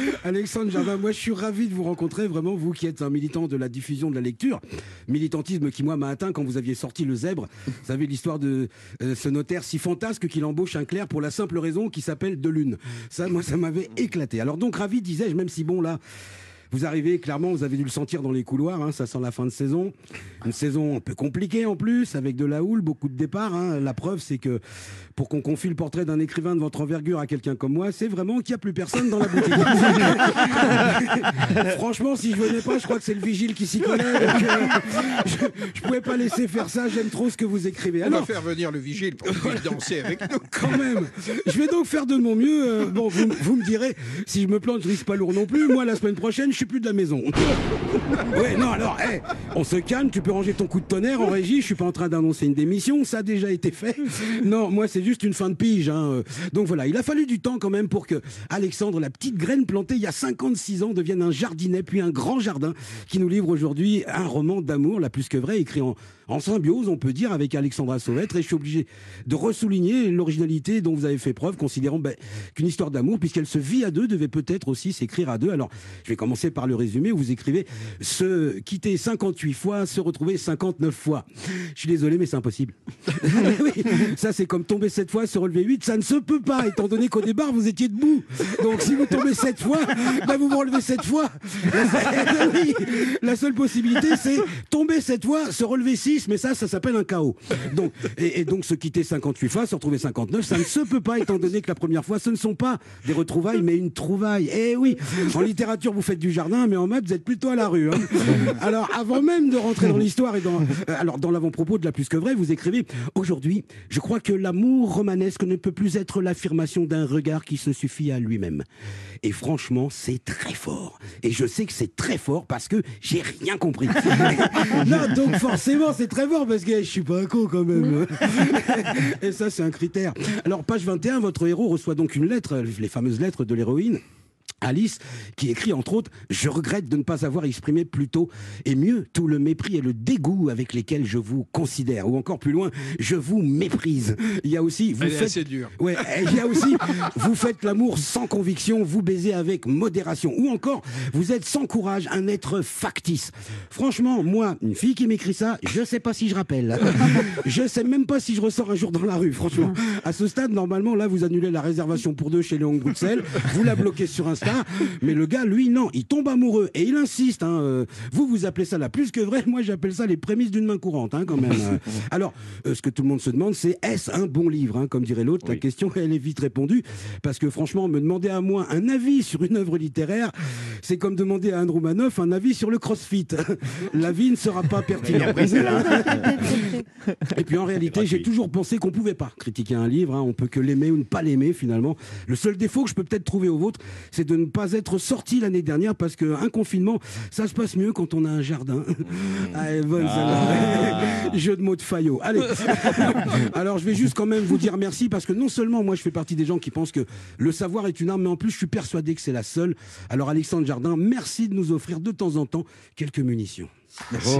Alexandre Jardin, moi je suis ravi de vous rencontrer, vraiment, vous qui êtes un militant de la diffusion de la lecture. Militantisme qui, moi, m'a atteint quand vous aviez sorti Le Zèbre. Vous savez l'histoire de euh, ce notaire si fantasque qu'il embauche un clerc pour la simple raison qu'il s'appelle Delune. Ça, moi, ça m'avait éclaté. Alors donc, ravi, disais-je, même si bon, là. Vous arrivez, clairement, vous avez dû le sentir dans les couloirs, hein, ça sent la fin de saison. Une saison un peu compliquée en plus, avec de la houle, beaucoup de départs. hein. La preuve, c'est que pour qu'on confie le portrait d'un écrivain de votre envergure à quelqu'un comme moi, c'est vraiment qu'il n'y a plus personne dans la boutique. Franchement, si je venais pas, je crois que c'est le vigile qui s'y connaît. donc, euh, je, je pouvais pas laisser faire ça, j'aime trop ce que vous écrivez. On va faire venir le vigile pour qu'il puisse danser avec nous. quand même. Je vais donc faire de mon mieux. Euh, bon, vous, vous me direz, si je me plante, je risque pas lourd non plus. Moi, la semaine prochaine, je suis plus de la maison. ouais, non, alors, hé, on se calme. Tu peux ranger ton coup de tonnerre en régie. Je suis pas en train d'annoncer une démission. Ça a déjà été fait. Non, moi, c'est juste une fin de pige. hein. Donc voilà, il a fallu du temps quand même pour que Alexandre, la petite graine plantée il y a 56 ans, devienne un jardinet, puis un grand jardin qui nous livre aujourd'hui un roman d'amour, la plus que vrai, écrit en, en symbiose, on peut dire, avec Alexandra Sauvêtre. Et je suis obligé de ressouligner l'originalité dont vous avez fait preuve, considérant ben, qu'une histoire d'amour, puisqu'elle se vit à deux, devait peut-être aussi s'écrire à deux. Alors, je vais commencer par le résumé où vous écrivez se quitter 58 fois, se retrouver 59 fois. Je suis désolé, mais c'est impossible. oui, ça, c'est comme tomber 7 fois, se relever 8. Ça ne se peut pas, étant donné qu'au départ, vous étiez debout. Donc, si vous tombez 7 fois, ben, vous vous relevez 7 fois. La, oui, la seule possibilité, c'est tomber 7 fois, se relever 6, mais ça, ça s'appelle un chaos. Donc, et, et donc, se quitter 58 fois, se retrouver 59, ça ne se peut pas, étant donné que la première fois, ce ne sont pas des retrouvailles, mais une trouvaille. Eh oui, en littérature, vous faites du jardin, mais en maths, vous êtes plutôt à la rue. hein. Alors, avant même de rentrer dans l'histoire et dans, euh, alors, dans l'avant-propos de la plus que vraie, vous écrivez Aujourd'hui, je crois que l'amour romanesque ne peut plus être l'affirmation d'un regard qui se suffit à lui-même. Et franchement, c'est très fort. Et je sais que c'est très fort parce que j'ai rien compris. non, donc forcément, c'est très fort parce que je suis pas un con quand même. Et ça, c'est un critère. Alors, page 21, votre héros reçoit donc une lettre, les fameuses lettres de l'héroïne. Alice, qui écrit entre autres Je regrette de ne pas avoir exprimé plus tôt et mieux tout le mépris et le dégoût avec lesquels je vous considère. Ou encore plus loin, je vous méprise. Il y a aussi. Vous Elle faites... Ouais, il y a aussi Vous faites l'amour sans conviction, vous baisez avec modération. Ou encore, vous êtes sans courage, un être factice. Franchement, moi, une fille qui m'écrit ça, je sais pas si je rappelle. Je sais même pas si je ressors un jour dans la rue, franchement. À ce stade, normalement, là, vous annulez la réservation pour deux chez Léon Bruxelles, vous la bloquez sur Insta, mais le gars, lui, non, il tombe amoureux et il insiste. hein, euh, vous, vous appelez ça la plus que vrai, moi, j'appelle ça les prémices d'une main courante, hein, quand même. Alors, euh, ce que tout le monde se demande, c'est est-ce un bon livre, hein, comme dirait l'autre? La question, elle est vite répondue, parce que franchement, me demander à moi un avis sur une œuvre littéraire, c'est comme demander à Andrew Manoff un avis sur le CrossFit. L'avis ne sera pas pertinent. Et puis en réalité, j'ai toujours pensé qu'on pouvait pas critiquer un livre. hein. On peut que l'aimer ou ne pas l'aimer finalement. Le seul défaut que je peux peut-être trouver au vôtre, c'est de ne pas être sorti l'année dernière parce qu'un confinement, ça se passe mieux quand on a un jardin. Ah, elle est bonne, celle-là. Jeu de mots de Fayot. Allez. Alors je vais juste quand même vous dire merci parce que non seulement moi je fais partie des gens qui pensent que le savoir est une arme, mais en plus je suis persuadé que c'est la seule. Alors Alexandre Jardin, merci de nous offrir de temps en temps quelques munitions. Merci.